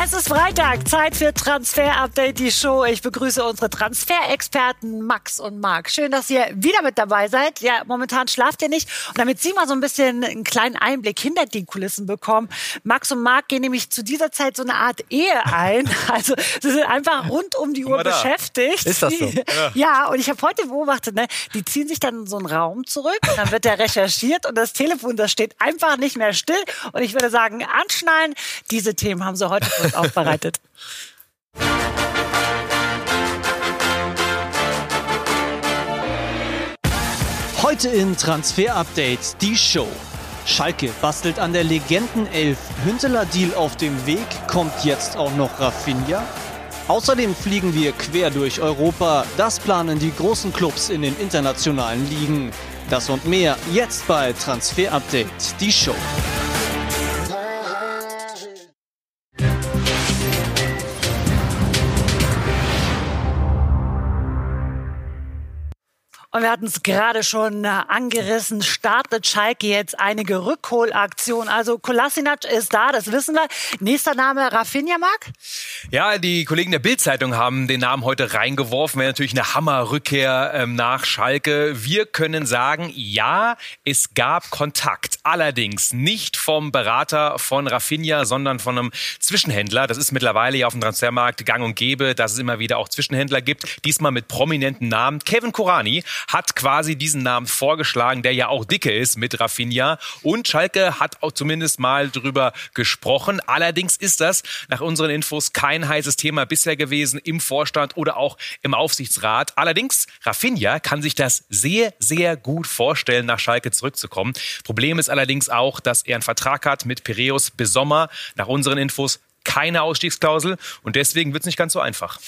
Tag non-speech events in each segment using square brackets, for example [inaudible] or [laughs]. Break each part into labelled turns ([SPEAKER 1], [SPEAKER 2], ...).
[SPEAKER 1] Es ist Freitag, Zeit für Transfer Update, die Show. Ich begrüße unsere Transferexperten Max und Marc. Schön, dass ihr wieder mit dabei seid. Ja, momentan schlaft ihr nicht. Und damit Sie mal so ein bisschen einen kleinen Einblick hinter die Kulissen bekommen, Max und Marc gehen nämlich zu dieser Zeit so eine Art Ehe ein. [laughs] Also sie sind einfach rund um die Uhr beschäftigt.
[SPEAKER 2] Ist das so? [laughs] Ja,
[SPEAKER 1] ja und ich habe heute beobachtet, ne, die ziehen sich dann in so einen Raum zurück, dann wird der recherchiert und das Telefon, das steht einfach nicht mehr still. Und ich würde sagen, anschnallen. Diese Themen haben sie heute uns aufbereitet.
[SPEAKER 3] Heute in Transfer Update die Show. Schalke bastelt an der Legendenelf. Hünteler Deal auf dem Weg. Kommt jetzt auch noch Rafinha? Außerdem fliegen wir quer durch Europa. Das planen die großen Clubs in den internationalen Ligen. Das und mehr jetzt bei Transfer Update, die Show.
[SPEAKER 1] Und wir hatten es gerade schon äh, angerissen, startet Schalke jetzt einige Rückholaktionen. Also Kolasinac ist da, das wissen wir. Nächster Name Rafinha, Marc?
[SPEAKER 4] Ja, die Kollegen der Bild-Zeitung haben den Namen heute reingeworfen. Wäre natürlich eine Hammerrückkehr ähm, nach Schalke. Wir können sagen, ja, es gab Kontakt. Allerdings nicht vom Berater von Rafinha, sondern von einem Zwischenhändler. Das ist mittlerweile ja auf dem Transfermarkt gang und gäbe, dass es immer wieder auch Zwischenhändler gibt. Diesmal mit prominenten Namen. Kevin Kurani hat quasi diesen Namen vorgeschlagen, der ja auch dicke ist mit Rafinha. Und Schalke hat auch zumindest mal drüber gesprochen. Allerdings ist das nach unseren Infos kein heißes Thema bisher gewesen im Vorstand oder auch im Aufsichtsrat. Allerdings, Rafinha kann sich das sehr, sehr gut vorstellen, nach Schalke zurückzukommen. Problem ist allerdings auch, dass er einen Vertrag hat mit Piräus bis Sommer. Nach unseren Infos keine Ausstiegsklausel und deswegen wird es nicht ganz so einfach.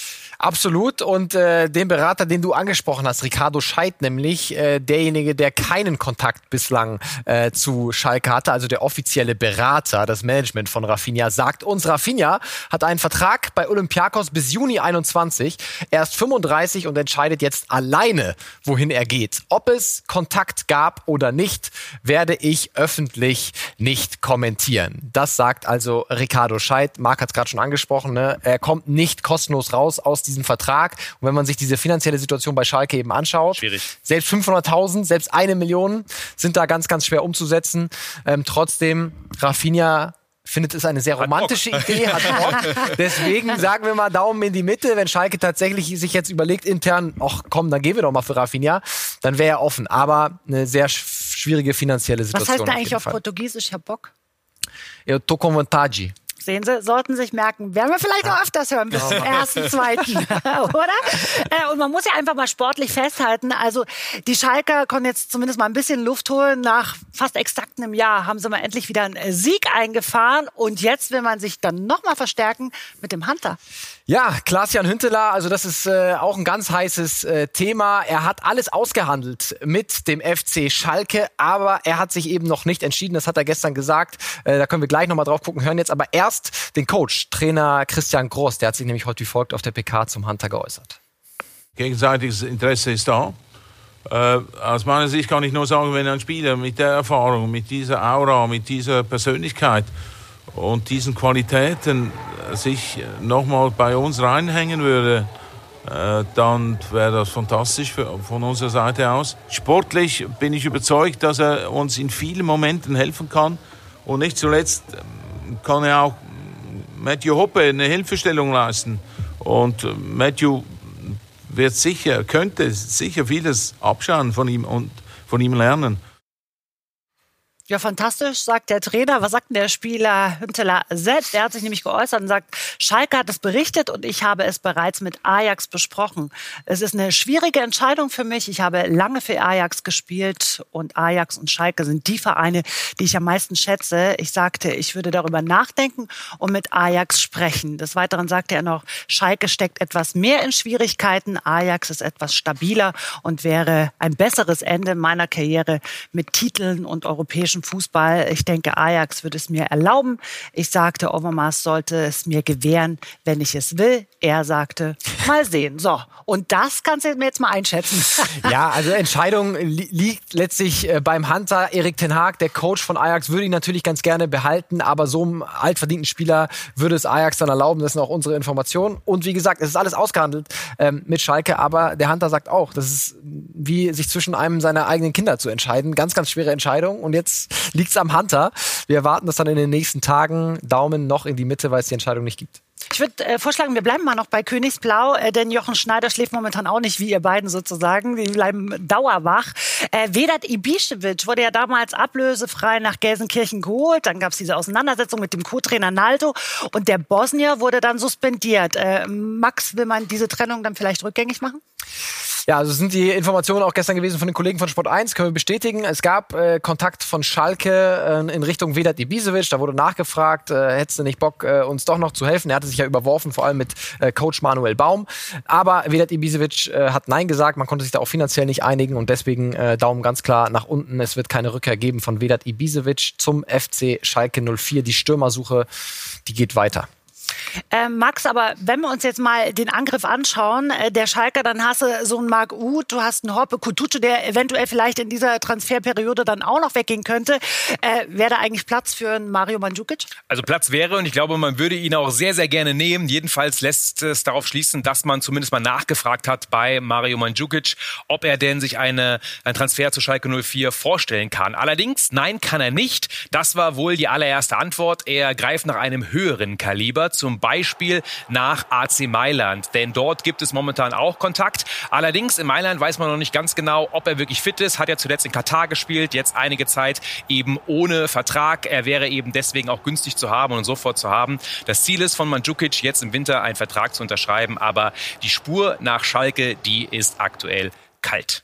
[SPEAKER 2] Absolut. Und äh, den Berater, den du angesprochen hast, Ricardo Scheidt nämlich, äh, derjenige, der keinen Kontakt bislang äh, zu Schalke hatte, also der offizielle Berater, das Management von Rafinha, sagt uns, Rafinha hat einen Vertrag bei Olympiakos bis Juni 21. Er ist 35 und entscheidet jetzt alleine, wohin er geht. Ob es Kontakt gab oder nicht, werde ich öffentlich nicht kommentieren. Das sagt also Ricardo Scheidt. Hat es gerade schon angesprochen. Ne? Er kommt nicht kostenlos raus aus diesem Vertrag. Und wenn man sich diese finanzielle Situation bei Schalke eben anschaut,
[SPEAKER 4] Schwierig.
[SPEAKER 2] selbst 500.000, selbst eine Million sind da ganz, ganz schwer umzusetzen. Ähm, trotzdem, Rafinha findet es eine sehr romantische Idee, hat Bock. [laughs] Deswegen sagen wir mal Daumen in die Mitte. Wenn Schalke tatsächlich sich jetzt überlegt intern, ach komm, dann gehen wir doch mal für Rafinha, dann wäre er offen. Aber eine sehr schwierige finanzielle Situation.
[SPEAKER 1] Was heißt da eigentlich auf Fall. Portugiesisch, Herr Bock?
[SPEAKER 2] Eu tô com vontade.
[SPEAKER 1] Sehen Sie, sollten sich merken. Werden wir vielleicht auch öfters hören bis zum ersten, zweiten, [laughs] [laughs] oder? Äh, und man muss ja einfach mal sportlich festhalten. Also die Schalker konnten jetzt zumindest mal ein bisschen Luft holen. Nach fast exakt einem Jahr haben sie mal endlich wieder einen Sieg eingefahren. Und jetzt will man sich dann nochmal verstärken mit dem Hunter.
[SPEAKER 2] Ja, Klaas-Jan Hünteler, also das ist äh, auch ein ganz heißes äh, Thema. Er hat alles ausgehandelt mit dem FC Schalke, aber er hat sich eben noch nicht entschieden. Das hat er gestern gesagt. Äh, da können wir gleich nochmal drauf gucken. Hören jetzt aber erst den Coach, Trainer Christian Groß. Der hat sich nämlich heute wie folgt auf der PK zum Hunter geäußert.
[SPEAKER 5] Gegenseitiges Interesse ist da. Äh, aus meiner Sicht kann ich nur sagen, wenn ein Spieler mit der Erfahrung, mit dieser Aura, mit dieser Persönlichkeit und diesen Qualitäten sich nochmal bei uns reinhängen würde, äh, dann wäre das fantastisch von unserer Seite aus. Sportlich bin ich überzeugt, dass er uns in vielen Momenten helfen kann. Und nicht zuletzt ähm, kann er auch Matthew Hoppe eine Hilfestellung leisten. Und äh, Matthew wird sicher, könnte sicher vieles abschauen von ihm und von ihm lernen.
[SPEAKER 1] Ja, fantastisch, sagt der Trainer. Was sagt denn der Spieler Hünteler selbst? Der hat sich nämlich geäußert und sagt, Schalke hat es berichtet und ich habe es bereits mit Ajax besprochen. Es ist eine schwierige Entscheidung für mich. Ich habe lange für Ajax gespielt und Ajax und Schalke sind die Vereine, die ich am meisten schätze. Ich sagte, ich würde darüber nachdenken und mit Ajax sprechen. Des Weiteren sagte er noch, Schalke steckt etwas mehr in Schwierigkeiten. Ajax ist etwas stabiler und wäre ein besseres Ende meiner Karriere mit Titeln und europäischen deutschen Fußball. Ich denke, Ajax würde es mir erlauben. Ich sagte, Overmars sollte es mir gewähren, wenn ich es will. Er sagte, mal sehen. So, und das kannst du mir jetzt mal einschätzen. [laughs]
[SPEAKER 2] ja, also Entscheidung li liegt letztlich äh, beim Hunter. Erik Ten Haag, der Coach von Ajax, würde ihn natürlich ganz gerne behalten, aber so einem altverdienten Spieler würde es Ajax dann erlauben. Das sind auch unsere Informationen. Und wie gesagt, es ist alles ausgehandelt ähm, mit Schalke, aber der Hunter sagt auch, das ist wie sich zwischen einem seiner eigenen Kinder zu entscheiden. Ganz, ganz schwere Entscheidung. Und jetzt liegt's am Hunter. Wir erwarten das dann in den nächsten Tagen. Daumen noch in die Mitte, weil es die Entscheidung nicht gibt.
[SPEAKER 1] Ich würde äh, vorschlagen, wir bleiben mal noch bei Königsblau, äh, denn Jochen Schneider schläft momentan auch nicht, wie ihr beiden sozusagen. Die bleiben dauerwach. Äh, Vedat Ibišević wurde ja damals ablösefrei nach Gelsenkirchen geholt. Dann gab es diese Auseinandersetzung mit dem Co-Trainer Naldo und der Bosnier wurde dann suspendiert. Äh, Max, will man diese Trennung dann vielleicht rückgängig machen?
[SPEAKER 2] Ja, also sind die Informationen auch gestern gewesen von den Kollegen von Sport 1, können wir bestätigen. Es gab äh, Kontakt von Schalke äh, in Richtung Vedat Ibisevic, da wurde nachgefragt, äh, hättest du nicht Bock, äh, uns doch noch zu helfen? Er hatte sich ja überworfen, vor allem mit äh, Coach Manuel Baum. Aber Vedat Ibisevic äh, hat Nein gesagt, man konnte sich da auch finanziell nicht einigen und deswegen äh, Daumen ganz klar nach unten. Es wird keine Rückkehr geben von Vedat Ibisevic zum FC Schalke 04. Die Stürmersuche, die geht weiter.
[SPEAKER 1] Äh, Max, aber wenn wir uns jetzt mal den Angriff anschauen, äh, der Schalker, dann hast du so einen Marc Uth, du hast einen Hoppe Kutucu, der eventuell vielleicht in dieser Transferperiode dann auch noch weggehen könnte. Äh, wäre da eigentlich Platz für einen Mario Mandzukic?
[SPEAKER 4] Also Platz wäre und ich glaube, man würde ihn auch sehr, sehr gerne nehmen. Jedenfalls lässt es darauf schließen, dass man zumindest mal nachgefragt hat bei Mario Mandzukic, ob er denn sich eine, einen Transfer zu Schalke 04 vorstellen kann. Allerdings, nein, kann er nicht. Das war wohl die allererste Antwort. Er greift nach einem höheren Kaliber zum Beispiel nach AC Mailand. Denn dort gibt es momentan auch Kontakt. Allerdings in Mailand weiß man noch nicht ganz genau, ob er wirklich fit ist. Hat ja zuletzt in Katar gespielt, jetzt einige Zeit eben ohne Vertrag. Er wäre eben deswegen auch günstig zu haben und sofort zu haben. Das Ziel ist von Mandzukic jetzt im Winter einen Vertrag zu unterschreiben, aber die Spur nach Schalke, die ist aktuell kalt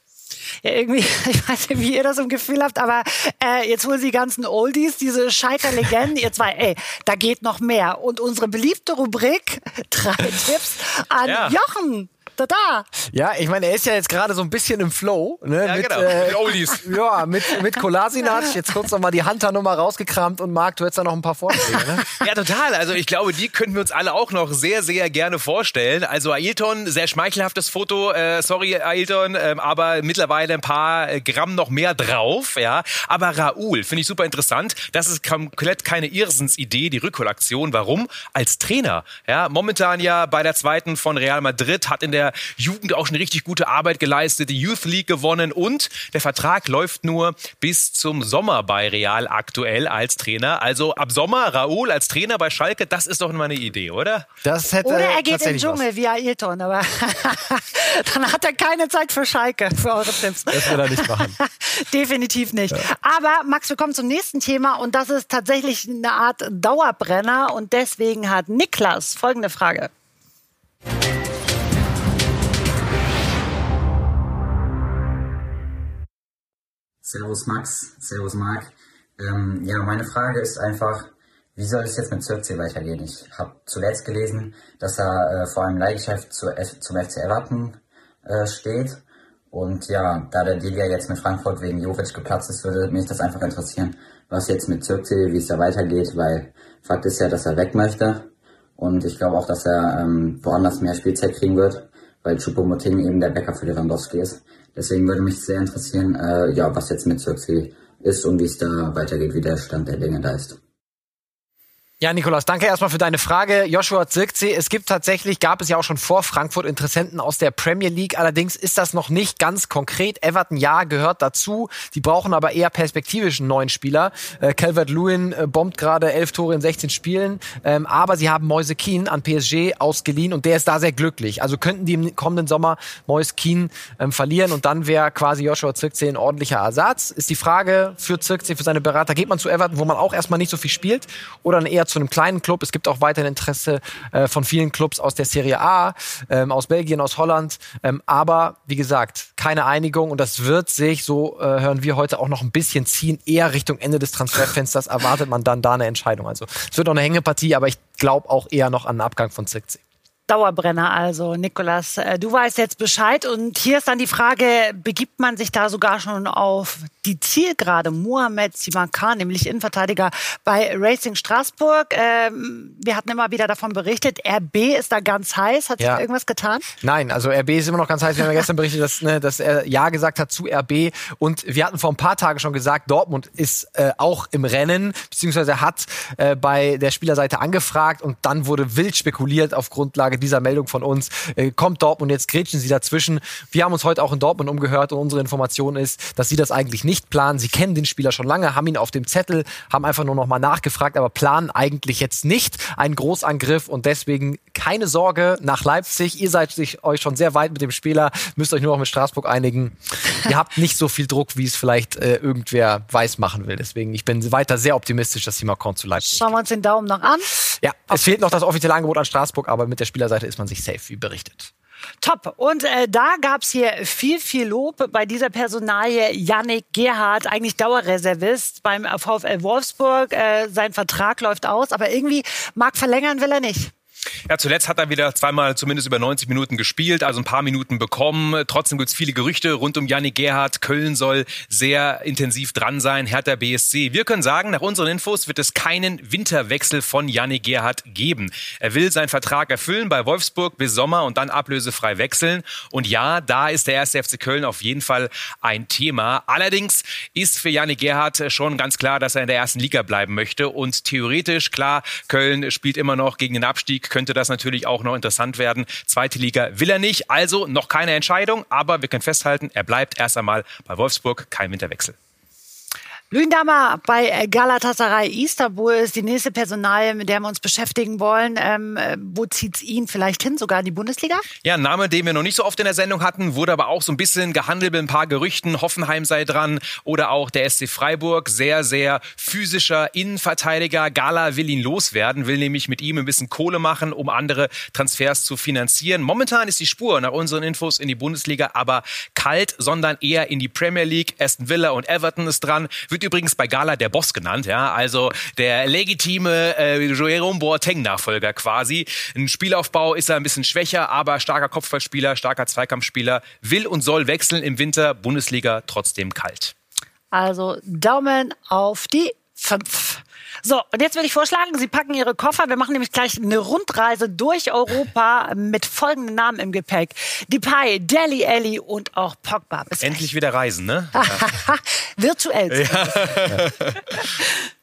[SPEAKER 1] ja, irgendwie, [laughs] ich weiß nicht, wie ihr das im Gefühl habt, aber äh, jetzt holen sie die ganzen Oldies, diese Schalker-Legenden, ihr zwei, ey, da geht noch mehr. Und unsere beliebte Rubrik, [laughs] drei Tipps an ja. Jochen da, da.
[SPEAKER 2] Ja, ich meine, er ist ja jetzt gerade so ein bisschen im Flow. Ne?
[SPEAKER 4] Ja, mit, genau. Äh, mit Oldies. [laughs]
[SPEAKER 2] Ja, mit, mit Kolasinac. Jetzt kurz nochmal die Hunter-Nummer rausgekramt und Marc, du hättest da noch ein paar Vorschläge, ne? [laughs]
[SPEAKER 4] ja, total. Also ich glaube, die könnten wir uns alle auch noch sehr, sehr gerne vorstellen. Also Ailton, sehr schmeichelhaftes Foto. Äh, sorry, Ailton, äh, aber mittlerweile ein paar Gramm noch mehr drauf. Ja, Aber Raoul finde ich super interessant. Das ist komplett keine Irrsinsidee, die Rückholaktion. Warum? Als Trainer. Ja, momentan ja bei der zweiten von Real Madrid hat in der Jugend auch schon richtig gute Arbeit geleistet, die Youth League gewonnen und der Vertrag läuft nur bis zum Sommer bei Real aktuell als Trainer. Also ab Sommer Raoul als Trainer bei Schalke, das ist doch mal eine Idee, oder?
[SPEAKER 1] Das hätte oder er geht in den Dschungel was. wie Ailton, aber [laughs] dann hat er keine Zeit für Schalke, für eure Tipps.
[SPEAKER 2] Das wird er nicht machen. [laughs]
[SPEAKER 1] Definitiv nicht. Ja. Aber Max, wir kommen zum nächsten Thema und das ist tatsächlich eine Art Dauerbrenner und deswegen hat Niklas folgende Frage.
[SPEAKER 6] Servus Max, Servus Marc. Ähm, ja, meine Frage ist einfach, wie soll es jetzt mit Zirkzee weitergehen? Ich habe zuletzt gelesen, dass er äh, vor einem Leihgeschäft zu F zum FC Everton äh, steht. Und ja, da der Deal ja jetzt mit Frankfurt wegen Jovic geplatzt ist, würde mich das einfach interessieren, was jetzt mit Zirkzee, wie es da weitergeht, weil Fakt ist ja, dass er weg möchte. Und ich glaube auch, dass er ähm, woanders mehr Spielzeit kriegen wird, weil Choupo-Moting eben der Bäcker für Lewandowski ist. Deswegen würde mich sehr interessieren, äh, ja, was jetzt mit Zirkzee ist und wie es da weitergeht, wie der Stand der Dinge da ist.
[SPEAKER 2] Ja, Nikolaus, danke erstmal für deine Frage. Joshua Zirkzee, es gibt tatsächlich, gab es ja auch schon vor Frankfurt Interessenten aus der Premier League. Allerdings ist das noch nicht ganz konkret. Everton, ja, gehört dazu. Die brauchen aber eher perspektivischen neuen Spieler. Äh, Calvert-Lewin äh, bombt gerade elf Tore in 16 Spielen. Ähm, aber sie haben Moise Keane an PSG ausgeliehen und der ist da sehr glücklich. Also könnten die im kommenden Sommer Moise Keane ähm, verlieren und dann wäre quasi Joshua Zirkzee ein ordentlicher Ersatz. Ist die Frage für Zirkzee, für seine Berater, geht man zu Everton, wo man auch erstmal nicht so viel spielt oder eher zu einem kleinen Club. Es gibt auch weiterhin Interesse äh, von vielen Clubs aus der Serie A, ähm, aus Belgien, aus Holland. Ähm, aber wie gesagt, keine Einigung und das wird sich, so äh, hören wir heute auch noch ein bisschen ziehen, eher Richtung Ende des Transferfensters erwartet man dann da eine Entscheidung. Also es wird noch eine Hängepartie, aber ich glaube auch eher noch an den Abgang von Zirkzee.
[SPEAKER 1] Dauerbrenner also, Nikolas. Äh, du weißt jetzt Bescheid und hier ist dann die Frage, begibt man sich da sogar schon auf die Zielgerade? Mohamed Simakan, nämlich Innenverteidiger bei Racing Straßburg. Ähm, wir hatten immer wieder davon berichtet, RB ist da ganz heiß. Hat sich
[SPEAKER 2] Ja.
[SPEAKER 1] irgendwas getan?
[SPEAKER 2] Nein, also RB ist immer noch ganz heiß. Wir haben ja gestern [laughs] berichtet, dass, ne, dass er Ja gesagt hat zu RB. Und wir hatten vor ein paar Tagen schon gesagt, Dortmund ist äh, auch im Rennen, beziehungsweise hat äh, bei der Spielerseite angefragt und dann wurde wild spekuliert auf Grundlage dieser Meldung von uns. Äh, kommt Dortmund, jetzt grätschen sie dazwischen. Wir haben uns heute auch in Dortmund umgehört und unsere Information ist, dass sie das eigentlich nicht planen. Sie kennen den Spieler schon lange, haben ihn auf dem Zettel, haben einfach nur noch mal nachgefragt, aber planen eigentlich jetzt nicht einen Großangriff und deswegen keine Sorge nach Leipzig. Ihr seid sich euch schon sehr weit mit dem Spieler, müsst euch nur noch mit Straßburg einigen. Ihr habt nicht so viel Druck, wie es vielleicht äh, irgendwer weiß machen will. Deswegen, ich bin weiter sehr optimistisch, dass Simacon zu Leipzig.
[SPEAKER 1] Schauen wir uns den Daumen noch an.
[SPEAKER 2] Ja, es fehlt noch das offizielle Angebot an Straßburg, aber mit der Spielerseite ist man sich safe, wie berichtet.
[SPEAKER 1] Top. Und äh, da gab's hier viel, viel Lob bei dieser Personalie. Yannick Gerhardt, eigentlich Dauerreservist beim VfL Wolfsburg. Äh, sein Vertrag läuft aus, aber irgendwie mag verlängern will er nicht.
[SPEAKER 4] Ja, zuletzt hat er wieder zweimal zumindest über 90 Minuten gespielt, also ein paar Minuten bekommen. Trotzdem gibt's viele Gerüchte rund um Yannick Gerhardt. Köln soll sehr intensiv dran sein, Hertha BSC. Wir können sagen, nach unseren Infos wird es keinen Winterwechsel von Yannick Gerhardt geben. Er will seinen Vertrag erfüllen bei Wolfsburg bis Sommer und dann ablösefrei wechseln. Und ja, da ist der erste FC Köln auf jeden Fall ein Thema. Allerdings ist für Yannick Gerhardt schon ganz klar, dass er in der ersten Liga bleiben möchte. Und theoretisch, klar, Köln spielt immer noch gegen den Abstieg, könnte das natürlich auch noch interessant werden. Zweite Liga will er nicht, also noch keine Entscheidung, aber wir können festhalten, er bleibt erst einmal bei Wolfsburg, kein Winterwechsel.
[SPEAKER 1] Lündammer bei äh, Galatasaray Istanbul ist die nächste Personal, mit der wir uns beschäftigen wollen. Ähm, äh, wo zieht's ihn vielleicht hin? Sogar in die Bundesliga?
[SPEAKER 4] Ja, ein Name, den wir noch nicht so oft in der Sendung hatten, wurde aber auch so ein bisschen gehandelt mit ein paar Gerüchten. Hoffenheim sei dran oder auch der SC Freiburg. Sehr, sehr physischer Innenverteidiger. Gala will ihn loswerden, will nämlich mit ihm ein bisschen Kohle machen, um andere Transfers zu finanzieren. Momentan ist die Spur nach unseren Infos in die Bundesliga aber kalt, sondern eher in die Premier League. Aston Villa und Everton ist dran. Wird übrigens bei Gala der Boss genannt, ja, also der legitime äh, Jerome Boateng-Nachfolger quasi. Ein Spielaufbau ist er ein bisschen schwächer, aber starker Kopfballspieler, starker Zweikampfspieler, will und soll wechseln im Winter, Bundesliga trotzdem kalt.
[SPEAKER 1] Also Daumen auf die fünf. So, und jetzt würde ich vorschlagen, Sie packen Ihre Koffer. Wir machen nämlich gleich eine Rundreise durch Europa mit folgenden Namen im Gepäck. Depay, Deli Alli und auch Pogba. Bis
[SPEAKER 4] Endlich wieder reisen, ne?
[SPEAKER 1] gleich. [laughs] Virtuell. [laughs]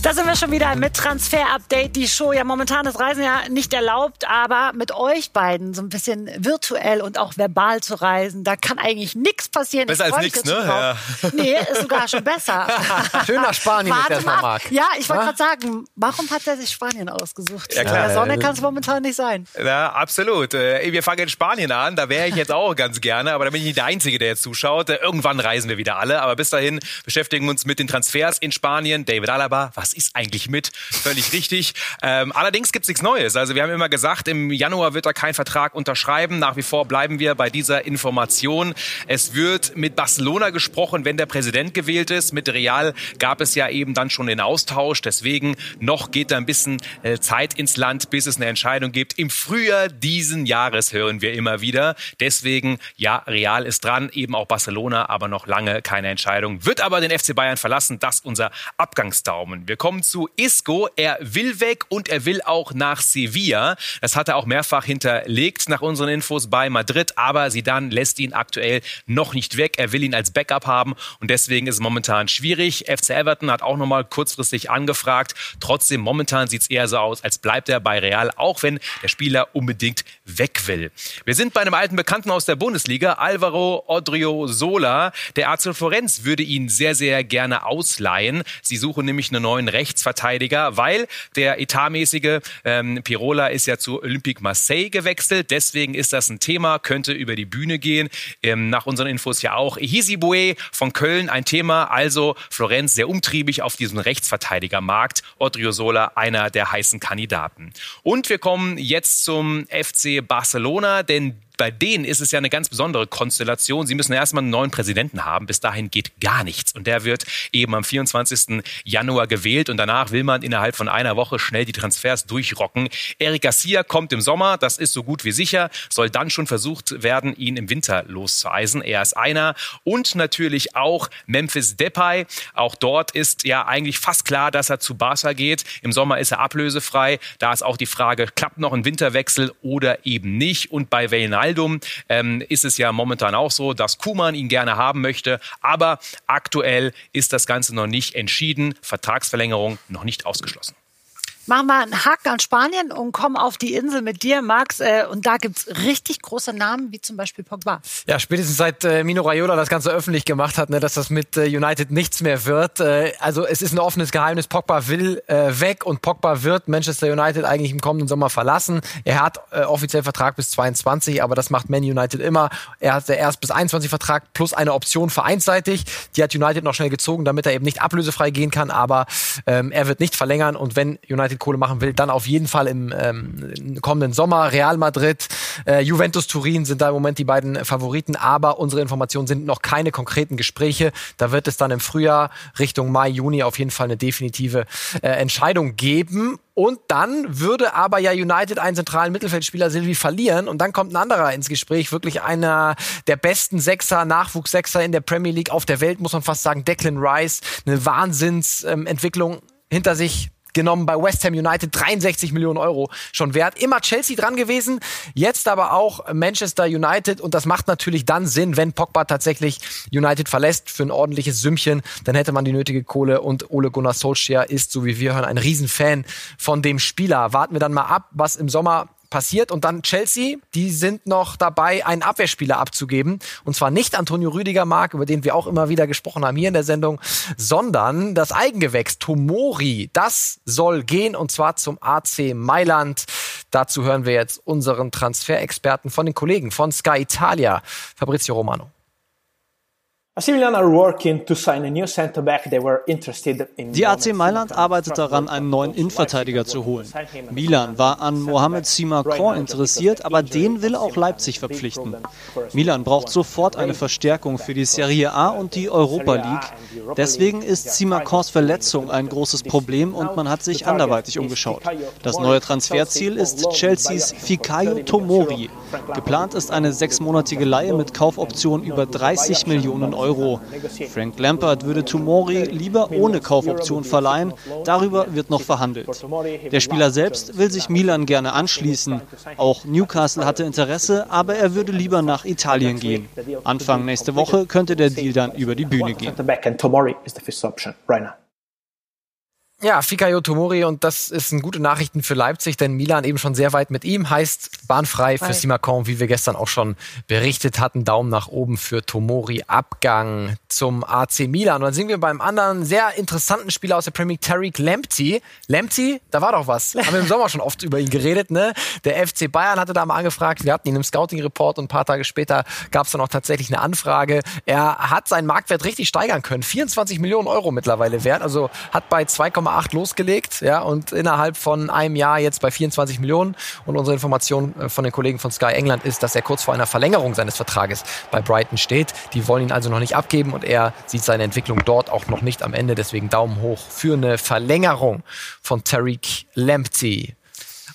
[SPEAKER 1] Da sind wir schon wieder mit Transfer Update, die Show. Ja, momentan ist Reisen ja nicht erlaubt, aber mit euch beiden so ein bisschen virtuell und auch verbal zu reisen, da kann eigentlich nichts passieren.
[SPEAKER 4] Besser
[SPEAKER 1] Ich
[SPEAKER 4] als
[SPEAKER 1] jetzt
[SPEAKER 4] ne?
[SPEAKER 1] drauf. Nee, ist sogar schon besser. [laughs]
[SPEAKER 2] Schön nach Spanien jetzt
[SPEAKER 1] Warte
[SPEAKER 2] erstmal,
[SPEAKER 1] mal.
[SPEAKER 2] Marc.
[SPEAKER 1] Ja, ich wollte gerade sagen, warum hat er sich Spanien ausgesucht?
[SPEAKER 4] Ja, klar.
[SPEAKER 1] In der Sonne kann es momentan nicht sein.
[SPEAKER 4] Ja, absolut. Äh, Wir fangen in Spanien an. Da wäre ich jetzt auch ganz gerne, aber da bin ich nicht der Einzige, der jetzt zuschaut. Äh, Irgendwann reisen wir wieder alle. Aber bis dahin beschäftigen wir uns mit den Transfers in Spanien. David Alaba, was ist eigentlich mit? Völlig richtig. Ähm, allerdings gibt's nichts Neues. Also wir haben immer gesagt, im Januar wird er keinen Vertrag unterschreiben. Nach wie vor bleiben wir bei dieser Information. Es wird mit Barcelona gesprochen, wenn der Präsident gewählt ist. Mit Real gab es ja eben dann schon den Austausch. Deswegen noch geht da ein bisschen äh, Zeit ins Land, bis es eine Entscheidung gibt. Im Frühjahr diesen Jahres hören wir immer wieder. Deswegen, ja, Real ist dran, eben auch Barcelona, aber noch lange keine Entscheidung. Wird aber den FC Bayern verlassen. Das unser Abgangsdaumen. Wir kommen zu Isco. Er will weg und er will auch nach Sevilla. Das hat er auch mehrfach hinterlegt nach unseren Infos bei Madrid. Aber Zidane lässt ihn aktuell noch nicht weg. Er will ihn als Backup haben und deswegen ist es momentan schwierig. FC Everton hat auch nochmal kurzfristig angefragt. Trotzdem, momentan sieht es eher so aus, als bleibt er bei Real, auch wenn der Spieler unbedingt weg will. Wir sind bei einem alten Bekannten aus der Bundesliga, Alvaro Odriozola. Der AC Florenz würde ihn sehr, sehr gerne ausleihen. Sie suchen nämlich einen neuen Rechtsverteidiger, weil der etatmäßige ähm, Pirola ist ja zu Olympique Marseille gewechselt. Deswegen ist das ein Thema, könnte über die Bühne gehen. Ähm, nach unseren Infos ja auch Hisibue von Köln ein Thema. Also Florenz sehr umtriebig auf diesem Rechtsverteidigermarkt. Odriozola einer der heißen Kandidaten. Und wir kommen jetzt zum FC Barcelona, denn bei denen ist es ja eine ganz besondere Konstellation. Sie müssen erstmal einen neuen Präsidenten haben. Bis dahin geht gar nichts. Und der wird eben am 24. Januar gewählt. Und danach will man innerhalb von einer Woche schnell die Transfers durchrocken. Eric Garcia kommt im Sommer. Das ist so gut wie sicher. Soll dann schon versucht werden, ihn im Winter loszueisen. Er ist einer. Und natürlich auch Memphis Depay. Auch dort ist ja eigentlich fast klar, dass er zu Barca geht. Im Sommer ist er ablösefrei. Da ist auch die Frage, klappt noch ein Winterwechsel oder eben nicht? Und bei Wijnaldum ähm, ist es ja momentan auch so, dass Kuman ihn gerne haben möchte. Aber aktuell ist das Ganze noch nicht entschieden. Vertragsverlängerung noch nicht ausgeschlossen
[SPEAKER 1] machen wir einen Haken an Spanien und kommen auf die Insel mit dir, Max. Äh, und da gibt's richtig große Namen, wie zum Beispiel Pogba.
[SPEAKER 2] Ja, spätestens seit äh, Mino Raiola das Ganze öffentlich gemacht hat, ne, dass das mit äh, United nichts mehr wird. Äh, also es ist ein offenes Geheimnis. Pogba will äh, weg und Pogba wird Manchester United eigentlich im kommenden Sommer verlassen. Er hat äh, offiziell Vertrag bis 22, aber das macht Man United immer. Er hat erst bis 21 Vertrag plus eine Option vereinsseitig. Die hat United noch schnell gezogen, damit er eben nicht ablösefrei gehen kann, aber ähm, er wird nicht verlängern und wenn United Kohle machen will, dann auf jeden Fall im, ähm, kommenden Sommer. Real Madrid, äh, Juventus Turin sind da im Moment die beiden Favoriten, aber unsere Informationen sind noch keine konkreten Gespräche. Da wird es dann im Frühjahr Richtung Mai, Juni auf jeden Fall eine definitive äh, Entscheidung geben. Und dann würde aber ja United einen zentralen Mittelfeldspieler Silvi verlieren und dann kommt ein anderer ins Gespräch, wirklich einer der besten Sechser, Nachwuchssechser in der Premier League auf der Welt, muss man fast sagen, Declan Rice, eine Wahnsinnsentwicklung ähm, hinter sich genommen bei West Ham United 63 Millionen Euro schon wert. Immer Chelsea dran gewesen, jetzt aber auch Manchester United und das macht natürlich dann Sinn, wenn Pogba tatsächlich United verlässt für ein ordentliches Sümmchen, dann hätte man die nötige Kohle und Ole Gunnar Solskjaer ist, so wie wir hören, ein Riesenfan von dem Spieler. Warten wir dann mal ab, was im Sommer passiert. Und dann Chelsea, die sind noch dabei, einen Abwehrspieler abzugeben. Und zwar nicht Antonio Rüdiger Mark, über den wir auch immer wieder gesprochen haben hier in der Sendung, sondern das Eigengewächs Tomori. Das soll gehen und zwar zum AC Mailand. Dazu hören wir jetzt unseren Transferexperten von den Kollegen von Sky Italia, Fabrizio Romano.
[SPEAKER 3] Die AC Mailand arbeitet daran, einen neuen Innenverteidiger zu holen. Milan war an Mohamed Simakon interessiert, aber den will auch Leipzig verpflichten. Milan braucht sofort eine Verstärkung für die Serie A und die Europa League. Deswegen ist Simakons Verletzung ein großes Problem und man hat sich anderweitig umgeschaut. Das neue Transferziel ist Chelseas Fikayo Tomori. Geplant ist eine sechsmonatige Leihe mit Kaufoption über 30 Millionen Euro. Euro. Frank Lampard würde Tomori lieber ohne Kaufoption verleihen. Darüber wird noch verhandelt. Der Spieler selbst will sich Milan gerne anschließen. Auch Newcastle hatte Interesse, aber er würde lieber nach Italien gehen. Anfang nächste Woche könnte der Deal dann über die Bühne gehen.
[SPEAKER 2] Ja, Fikayo Tomori und das ist eine gute Nachrichten für Leipzig, denn Milan eben schon sehr weit mit ihm heißt bahnfrei für Simakon, wie wir gestern auch schon berichtet hatten. Daumen nach oben für Tomori, Abgang zum AC Milan. Und dann sind wir beim anderen sehr interessanten Spieler aus der Premier League, Tariq Lamptey. Lamptey, da war doch was. [laughs] Haben wir im Sommer schon oft über ihn geredet, ne? Der FC Bayern hatte da mal angefragt, wir hatten ihn im Scouting-Report und ein paar Tage später gab es dann auch tatsächlich eine Anfrage. Er hat seinen Marktwert richtig steigern können. 24 Millionen Euro mittlerweile wert, also hat bei 2, 2,8 losgelegt, ja, und innerhalb von einem Jahr jetzt bei 24 Millionen. Und unsere Information äh, von den Kollegen von Sky England ist, dass er kurz vor einer Verlängerung seines Vertrages bei Brighton steht. Die wollen ihn also noch nicht abgeben und er sieht seine Entwicklung dort auch noch nicht am Ende. Deswegen Daumen hoch für eine Verlängerung von Tariq Lamptey.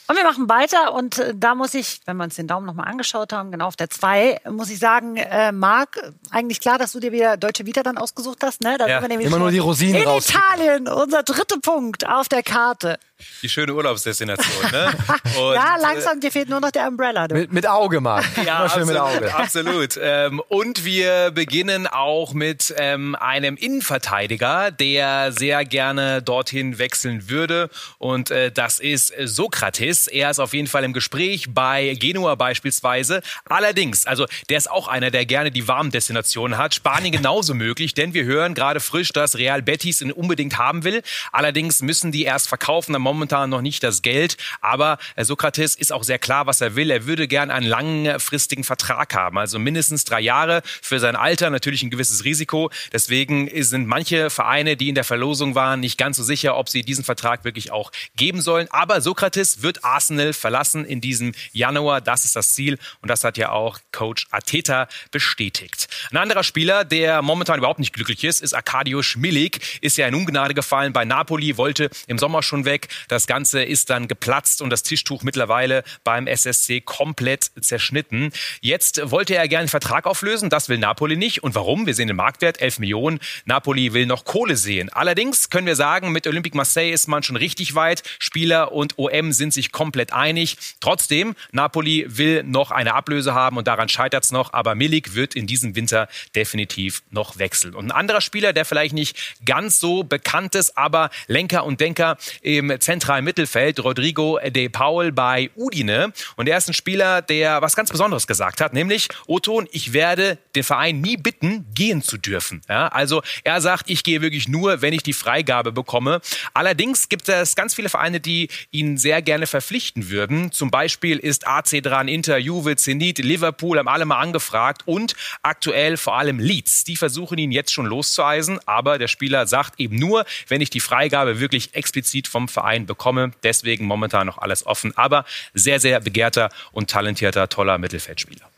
[SPEAKER 1] Und wir machen weiter und äh, da muss ich, wenn wir uns den Daumen nochmal angeschaut haben, genau auf der 2, muss ich sagen, äh, Marc, eigentlich klar, dass du dir wieder Deutsche Vita dann ausgesucht hast, ne? Da
[SPEAKER 2] ja, immer nur die Rosinen
[SPEAKER 1] in raus. Italien, unser dritter Punkt auf der Karte
[SPEAKER 4] die schöne Urlaubsdestination. Ne? [laughs]
[SPEAKER 1] Und, ja, langsam, dir fehlt nur noch der Umbrella.
[SPEAKER 2] Mit, mit, Auge, Mann. [laughs]
[SPEAKER 4] Ja, absolut. Mit Auge. absolut. Ähm, und wir beginnen auch mit ähm, einem Innenverteidiger, der sehr gerne dorthin wechseln würde. Und äh, das ist Sokrates. Er ist auf jeden Fall im Gespräch bei Genua beispielsweise. Allerdings, also der ist auch einer, der gerne die warmen Destinationen hat. Spanien genauso [laughs] möglich, denn wir hören gerade frisch, dass Real Betis ihn unbedingt haben will. Allerdings müssen die erst verkaufen. Am momentan noch nicht das Geld. Aber äh, Sokrates ist auch sehr klar, was er will. Er würde gern einen langfristigen Vertrag haben, also mindestens drei Jahre für sein Alter. Natürlich ein gewisses Risiko. Deswegen sind manche Vereine, die in der Verlosung waren, nicht ganz so sicher, ob sie diesen Vertrag wirklich auch geben sollen. Aber Sokrates wird Arsenal verlassen in diesem Januar. Das ist das Ziel. Und das hat ja auch Coach Ateta bestätigt. Ein anderer Spieler, der momentan überhaupt nicht glücklich ist, ist Arkadiusz Milik. Ist ja in Ungnade gefallen bei Napoli, wollte im Sommer schon weg. Das Ganze ist dann geplatzt und das Tischtuch mittlerweile beim SSC komplett zerschnitten. Jetzt wollte er gerne einen Vertrag auflösen. Das will Napoli nicht. Und warum? Wir sehen den Marktwert, 11 Millionen. Napoli will noch Kohle sehen. Allerdings können wir sagen, mit Olympique Marseille ist man schon richtig weit. Spieler und OM sind sich komplett einig. Trotzdem, Napoli will noch eine Ablöse haben und daran scheitert es noch. Aber Milik wird in diesem Winter definitiv noch wechseln. Und ein anderer Spieler, der vielleicht nicht ganz so bekannt ist, aber Lenker und Denker im zentralen Mittelfeld, Rodrigo de Paul bei Udine. Und er ist ein Spieler, der was ganz Besonderes gesagt hat, nämlich, Oton, ich werde den Verein nie bitten, gehen zu dürfen. Ja, also er sagt, ich gehe wirklich nur, wenn ich die Freigabe bekomme. Allerdings gibt es ganz viele Vereine, die ihn sehr gerne verpflichten würden. Zum Beispiel ist AC dran, Inter, Juve, Zenit, Liverpool haben alle mal angefragt und aktuell vor allem Leeds. Die versuchen ihn jetzt schon loszueisen, aber der Spieler sagt eben nur, wenn ich die Freigabe wirklich explizit vom Verein bekomme. Deswegen momentan noch alles offen, aber sehr, sehr begehrter und talentierter, toller Mittelfeldspieler.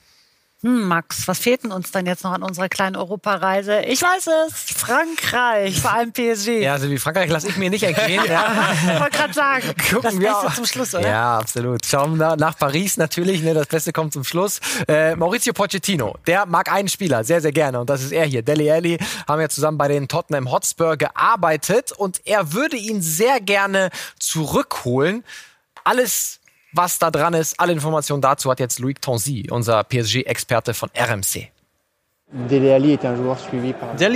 [SPEAKER 1] Hm, Max, was fehlt denn uns dann jetzt noch an unserer kleinen Europareise? Ich weiß es, Frankreich, vor allem PSG.
[SPEAKER 2] Ja, also wie Frankreich lasse ich mir nicht entgehen. [laughs] Ja.
[SPEAKER 1] ich wollte gerade sagen, [laughs]
[SPEAKER 2] Gucken
[SPEAKER 1] das
[SPEAKER 2] wir
[SPEAKER 1] Beste
[SPEAKER 2] auch.
[SPEAKER 1] zum Schluss, oder?
[SPEAKER 2] Ja, absolut. Schauen wir nach Paris natürlich. Ne, das Beste kommt zum Schluss. Äh, Maurizio Pochettino, der mag einen Spieler sehr, sehr gerne und das ist er hier. Deli Alli haben ja zusammen bei den Tottenham Hotspur gearbeitet und er würde ihn sehr gerne zurückholen. Alles was da dran ist, alle Informationen dazu hat jetzt Loïc Tonzi, unser PSG-Experte von RMC.
[SPEAKER 3] Deli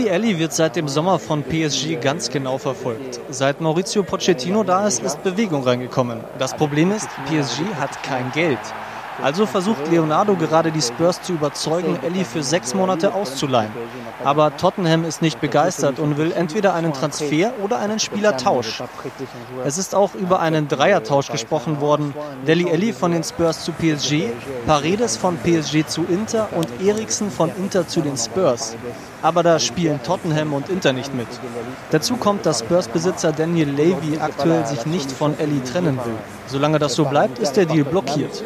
[SPEAKER 3] Alli wird seit dem Sommer von PSG ganz genau verfolgt. Seit Maurizio Pochettino da ist, ist Bewegung reingekommen. Das Problem ist, PSG hat kein Geld. Also versucht Leonardo gerade die Spurs zu überzeugen, Ellie für sechs Monate auszuleihen. Aber Tottenham ist nicht begeistert und will entweder einen Transfer oder einen Spielertausch. Es ist auch über einen Dreiertausch gesprochen worden. Deli Elli von den Spurs zu PSG, Paredes von PSG zu Inter und Eriksen von Inter zu den Spurs. Aber da spielen Tottenham und Inter nicht mit. Dazu kommt, dass Spurs-Besitzer Daniel Levy aktuell sich nicht von Ellie trennen will. Solange das so bleibt, ist der Deal blockiert.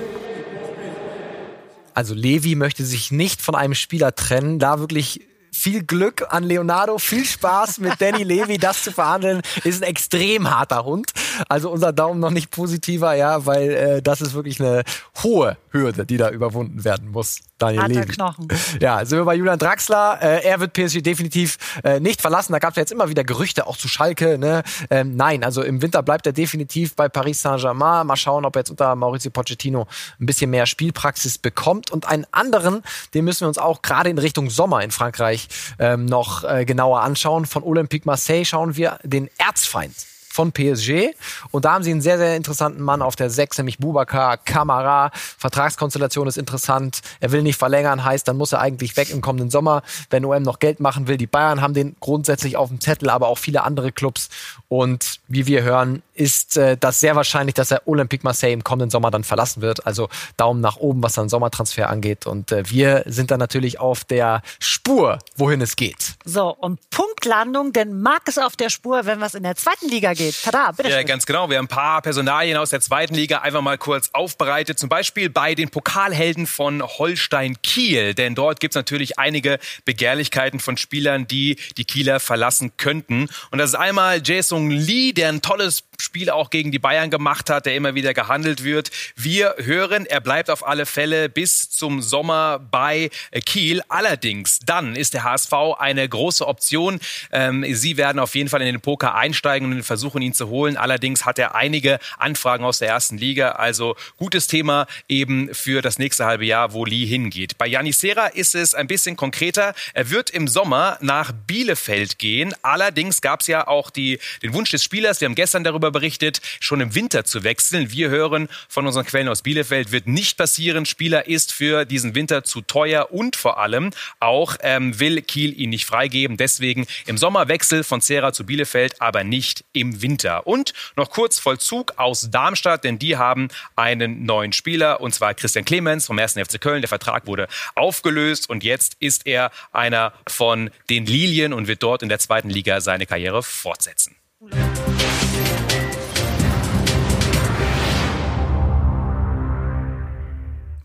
[SPEAKER 2] Also Levi möchte sich nicht von einem Spieler trennen, da wirklich viel Glück an Leonardo, viel Spaß mit Danny Levy, das zu verhandeln, ist ein extrem harter Hund. Also unser Daumen noch nicht positiver, ja, weil äh, das ist wirklich eine hohe Hürde, die da überwunden werden muss. Daniel
[SPEAKER 1] Harter
[SPEAKER 2] Levy.
[SPEAKER 1] Knochen.
[SPEAKER 2] Ja, sind wir bei Julian Draxler. Äh, er wird PSG definitiv äh, nicht verlassen. Da gab es ja jetzt immer wieder Gerüchte, auch zu Schalke. Ne? Ähm, nein, also im Winter bleibt er definitiv bei Paris Saint-Germain. Mal schauen, ob er jetzt unter Maurizio Pochettino ein bisschen mehr Spielpraxis bekommt. Und einen anderen, den müssen wir uns auch gerade in Richtung Sommer in Frankreich ähm, noch äh, genauer anschauen. Von Olympique Marseille schauen wir den Erzfeind von PSG. Und da haben sie einen sehr, sehr interessanten Mann auf der 6, nämlich Boubacar Kamara. Vertragskonstellation ist interessant. Er will nicht verlängern, heißt, dann muss er eigentlich weg im kommenden Sommer, wenn OM noch Geld machen will. Die Bayern haben den grundsätzlich auf dem Zettel, aber auch viele andere Clubs. Und wie wir hören, ist äh, das sehr wahrscheinlich, dass er Olympique Marseille im kommenden Sommer dann verlassen wird. Also Daumen nach oben, was dann Sommertransfer angeht. Und äh, wir sind dann natürlich auf der Spur, wohin es geht.
[SPEAKER 1] So, und Punktlandung, denn Marc ist auf der Spur, wenn was in der zweiten Liga geht. Tada, bitte
[SPEAKER 4] Ja, ganz genau. Wir haben ein paar Personalien aus der zweiten Liga einfach mal kurz aufbereitet. Zum Beispiel bei den Pokalhelden von Holstein Kiel. Denn dort gibt's natürlich einige Begehrlichkeiten von Spielern, die die Kieler verlassen könnten. Und das ist einmal Jason Lee, der ein tolles Spiel auch gegen die Bayern gemacht hat, der immer wieder gehandelt wird. Wir hören, er bleibt auf alle Fälle bis zum Sommer bei Kiel. Allerdings, dann ist der HSV eine große Option. Ähm, sie werden auf jeden Fall in den Poker einsteigen und versuchen, ihn zu holen. Allerdings hat er einige Anfragen aus der ersten Liga. Also gutes Thema eben für das nächste halbe Jahr, wo Lee hingeht. Bei Janis Serra ist es ein bisschen konkreter. Er wird im Sommer nach Bielefeld gehen. Allerdings gab es ja auch die, den Wunsch des Spielers, wir haben gestern darüber berichtet, schon im Winter zu wechseln. Wir hören von unseren Quellen aus Bielefeld, wird nicht passieren. Spieler ist für diesen Winter zu teuer und vor allem auch ähm, will Kiel ihn nicht freigeben. Deswegen im Sommerwechsel von Zera zu Bielefeld, aber nicht im Winter. Und noch kurz Vollzug aus Darmstadt, denn die haben einen neuen Spieler und zwar Christian Clemens vom 1. FC Köln. Der Vertrag wurde aufgelöst und jetzt ist er einer von den Lilien und wird dort in der zweiten Liga seine Karriere fortsetzen.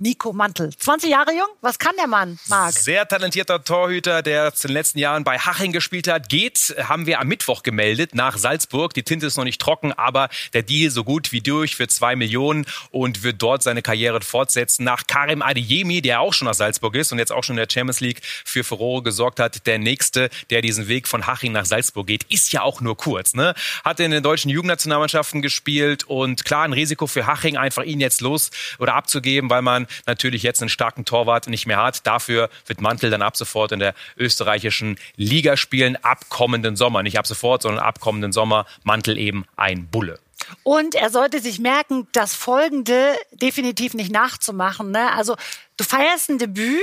[SPEAKER 1] Nico Mantel. 20 Jahre jung? Was kann der Mann, Marc?
[SPEAKER 4] Sehr talentierter Torhüter, der in den letzten Jahren bei Haching gespielt hat. Geht, haben wir am Mittwoch gemeldet, nach Salzburg. Die Tinte ist noch nicht trocken, aber der Deal so gut wie durch für zwei Millionen und wird dort seine Karriere fortsetzen. Nach Karim Adeyemi, der auch schon nach Salzburg ist und jetzt auch schon in der Champions League für Furore gesorgt hat. Der nächste, der diesen Weg von Haching nach Salzburg geht, ist ja auch nur kurz. Ne? Hat in den deutschen Jugendnationalmannschaften gespielt und klar ein Risiko für Haching, einfach ihn jetzt los oder abzugeben, weil man natürlich jetzt einen starken Torwart nicht mehr hat. Dafür wird Mantel dann ab sofort in der österreichischen Liga spielen, ab kommenden Sommer. Nicht ab sofort, sondern ab kommenden Sommer Mantel eben ein Bulle.
[SPEAKER 1] Und er sollte sich merken, das Folgende definitiv nicht nachzumachen. Ne? Also du feierst ein Debüt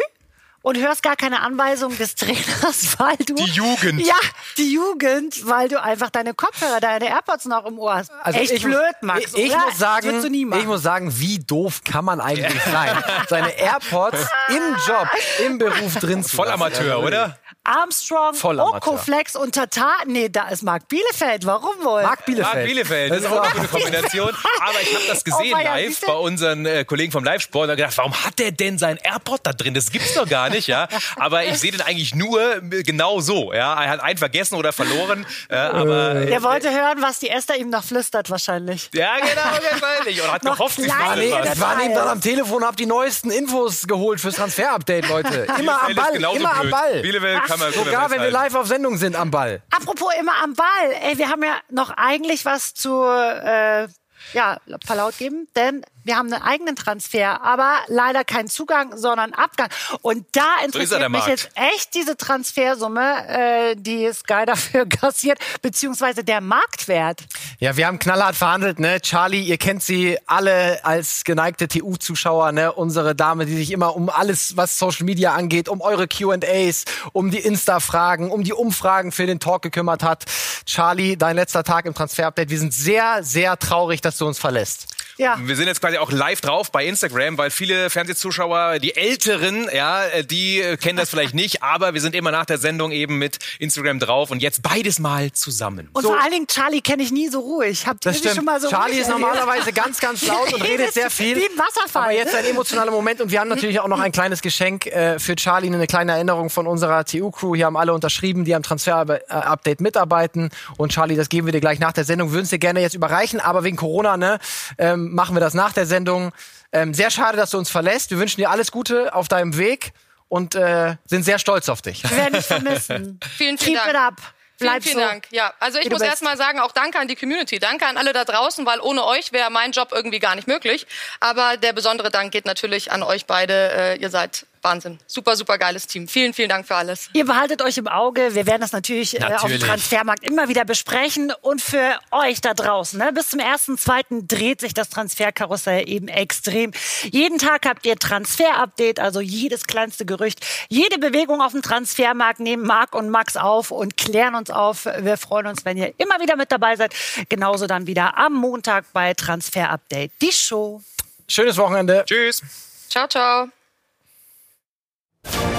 [SPEAKER 1] und hörst gar keine Anweisung des Trainers, [laughs] weil du...
[SPEAKER 4] Die Jugend.
[SPEAKER 1] Ja, die Jugend, weil du einfach deine Kopfhörer, deine AirPods noch im Ohr hast.
[SPEAKER 2] Also
[SPEAKER 1] Echt
[SPEAKER 2] ich
[SPEAKER 1] blöd, Max.
[SPEAKER 2] Ich, ich muss sagen,
[SPEAKER 1] Das würdest du nie machen.
[SPEAKER 2] ich muss sagen, wie doof kann man eigentlich sein, seine AirPods im Job, im Beruf drin zu
[SPEAKER 4] Voll. Amateur,
[SPEAKER 2] Also,
[SPEAKER 4] oder?
[SPEAKER 1] Armstrong. Okoflex und Tata. Nee, da ist Marc Bielefeld. Warum wohl?
[SPEAKER 2] Marc Bielefeld.
[SPEAKER 4] Marc Bielefeld, das ist auch eine gute Kombination. Aber ich habe das [laughs] gesehen
[SPEAKER 1] Oh,
[SPEAKER 4] live bei unseren äh, Kollegen vom Live-Sport und gedacht, warum hat der denn sein AirPod da drin? Das gibt's doch gar nicht, ja. Aber ich sehe den eigentlich nur äh, genau so, ja. Er hat einen vergessen oder verloren, äh, aber
[SPEAKER 1] Der wollte hören, was die Esther ihm noch flüstert wahrscheinlich.
[SPEAKER 4] ja genau wahrscheinlich und hat
[SPEAKER 1] Noch
[SPEAKER 4] gehofft, sie
[SPEAKER 1] klein.
[SPEAKER 4] fragen
[SPEAKER 2] Nee, ich war am Telefon, hab die neuesten Infos geholt fürs Transfer-Update, Leute. Immer am
[SPEAKER 4] Bielefeld
[SPEAKER 2] Ball, immer am
[SPEAKER 4] blöd.
[SPEAKER 2] Ball.
[SPEAKER 4] Bielefeld kann man
[SPEAKER 2] Sogar wenn wir live auf Sendung sind, am Ball.
[SPEAKER 1] Apropos immer am Ball. Ey, wir haben ja noch eigentlich was zu äh, ja, verlaut geben, denn wir haben einen eigenen Transfer, aber leider keinen Zugang, sondern Abgang. Und da
[SPEAKER 4] er,
[SPEAKER 1] interessiert
[SPEAKER 4] der
[SPEAKER 1] mich
[SPEAKER 4] Markt.
[SPEAKER 1] jetzt echt diese Transfersumme, äh, die Sky [laughs] dafür kassiert, beziehungsweise der Marktwert.
[SPEAKER 2] Ja, wir haben knallhart verhandelt, ne? Charlie, ihr kennt sie alle als geneigte TU-Zuschauer, ne? Unsere Dame, die sich immer um alles, was Social Media angeht, um eure Q&As, um die Insta-Fragen, um die Umfragen für den Talk gekümmert hat. Charlie, dein letzter Tag im Transfer-Update. Wir sind sehr, sehr traurig, dass du uns verlässt.
[SPEAKER 1] Ja.
[SPEAKER 4] Wir sind jetzt quasi auch live drauf bei Instagram, weil viele Fernsehzuschauer, die Älteren, ja, äh, die äh, kennen das vielleicht nicht, [laughs] aber wir sind immer nach der Sendung eben mit Instagram drauf und jetzt beides mal zusammen.
[SPEAKER 1] Und vor allen Dingen, Charlie kenne ich nie so ruhig. Habt ihr
[SPEAKER 2] Das
[SPEAKER 1] sie
[SPEAKER 2] stimmt.
[SPEAKER 1] schon mal so
[SPEAKER 2] Charlie
[SPEAKER 1] ruhig
[SPEAKER 2] ist normalerweise ganz, ganz laut und [laughs] redet sehr viel.
[SPEAKER 1] Wie ein Wasserfall.
[SPEAKER 2] Aber jetzt ein emotionaler Moment und wir haben natürlich auch noch ein kleines Geschenk äh, für Charlie, eine kleine Erinnerung von unserer TU-Crew. Hier haben alle unterschrieben, die am Transfer-Update mitarbeiten. Und Charlie, das geben wir dir gleich nach der Sendung. Würden es dir gerne jetzt überreichen, aber wegen Corona ne, ähm, machen wir das nach der Sendung. Ähm, sehr schade, dass du uns verlässt. Wir wünschen dir alles Gute auf deinem Weg und äh, sind sehr stolz auf dich.
[SPEAKER 1] Wir werden dich vermissen. [laughs]
[SPEAKER 7] Vielen, vielen
[SPEAKER 1] Keep
[SPEAKER 7] Dank.
[SPEAKER 1] it up.
[SPEAKER 7] Vielen,
[SPEAKER 1] Bleib
[SPEAKER 7] vielen
[SPEAKER 1] so.
[SPEAKER 7] Dank. Ja, also ich muss
[SPEAKER 1] bist.
[SPEAKER 7] erst mal sagen, auch danke an die Community. Danke an alle da draußen, weil ohne euch wäre mein Job irgendwie gar nicht möglich. Aber der besondere Dank geht natürlich an euch beide. Äh, ihr seid Wahnsinn. Super, super geiles Team. Vielen, vielen Dank für alles.
[SPEAKER 1] Ihr behaltet euch im Auge. Wir werden das natürlich, Äh, auf dem
[SPEAKER 2] Natürlich.
[SPEAKER 1] Transfermarkt immer wieder besprechen. Und für euch da draußen, ne, bis zum 1.2. dreht sich das Transferkarussell eben extrem. Jeden Tag habt ihr Transfer-Update, also jedes kleinste Gerücht, jede Bewegung auf dem Transfermarkt nehmen Marc und Max auf und klären uns auf. Wir freuen uns, wenn ihr immer wieder mit dabei seid. Genauso dann wieder am Montag bei Transfer-Update. Die Show.
[SPEAKER 2] Schönes Wochenende.
[SPEAKER 4] Tschüss.
[SPEAKER 7] Ciao, ciao. Thank you